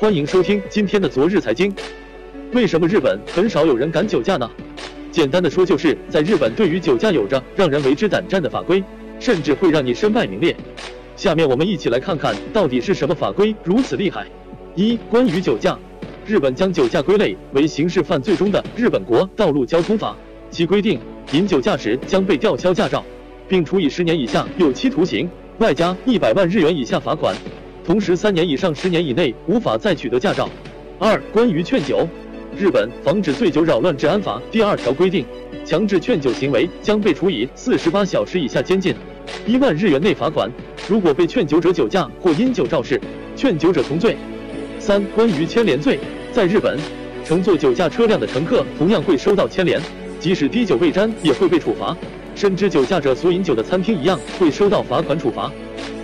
欢迎收听今天的昨日财经。为什么日本很少有人敢酒驾呢？简单的说，就是在日本对于酒驾有着让人为之胆战的法规，甚至会让你身败名裂。下面我们一起来看看到底是什么法规如此厉害。一、关于酒驾，日本将酒驾归类为刑事犯罪中的《日本国道路交通法》，其规定，饮酒驾驶将被吊销驾照，并处以十年以下有期徒刑，外加一百万日元以下罚款。同时，三年以上十年以内无法再取得驾照。二、关于劝酒，日本防止醉酒扰乱治安法第二条规定，强制劝酒行为将被处以四十八小时以下监禁，一万日元内罚款。如果被劝酒者酒驾或因酒肇事，劝酒者从罪。三、关于牵连罪，在日本，乘坐酒驾车辆的乘客同样会收到牵连，即使滴酒未沾也会被处罚，甚至酒驾者所饮酒的餐厅一样会收到罚款处罚。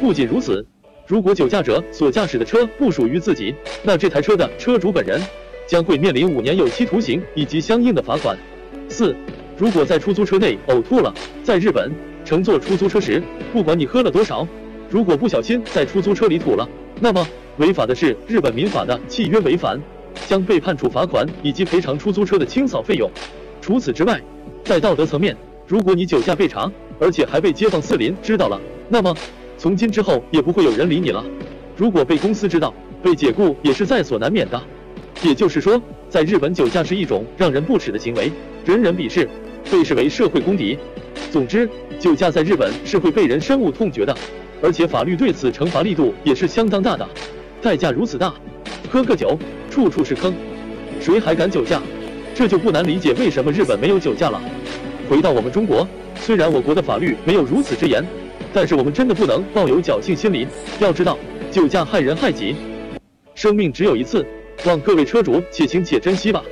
不仅如此。如果酒驾者所驾驶的车不属于自己，那这台车的车主本人将会面临五年有期徒刑以及相应的罚款。四，如果在出租车内呕吐了，在日本乘坐出租车时，不管你喝了多少，如果不小心在出租车里吐了，那么违法的是日本民法的契约违反，将被判处罚款以及赔偿出租车的清扫费用。除此之外，在道德层面，如果你酒驾被查，而且还被街坊四邻知道了，那么。从今之后也不会有人理你了。如果被公司知道，被解雇也是在所难免的。也就是说，在日本酒驾是一种让人不齿的行为，人人鄙视，被视为社会公敌。总之，酒驾在日本是会被人深恶痛绝的，而且法律对此惩罚力度也是相当大的。代价如此大，喝个酒，处处是坑，谁还敢酒驾？这就不难理解为什么日本没有酒驾了。回到我们中国，虽然我国的法律没有如此之严。但是我们真的不能抱有侥幸心理，要知道酒驾害人害己，生命只有一次，望各位车主且行且珍惜吧。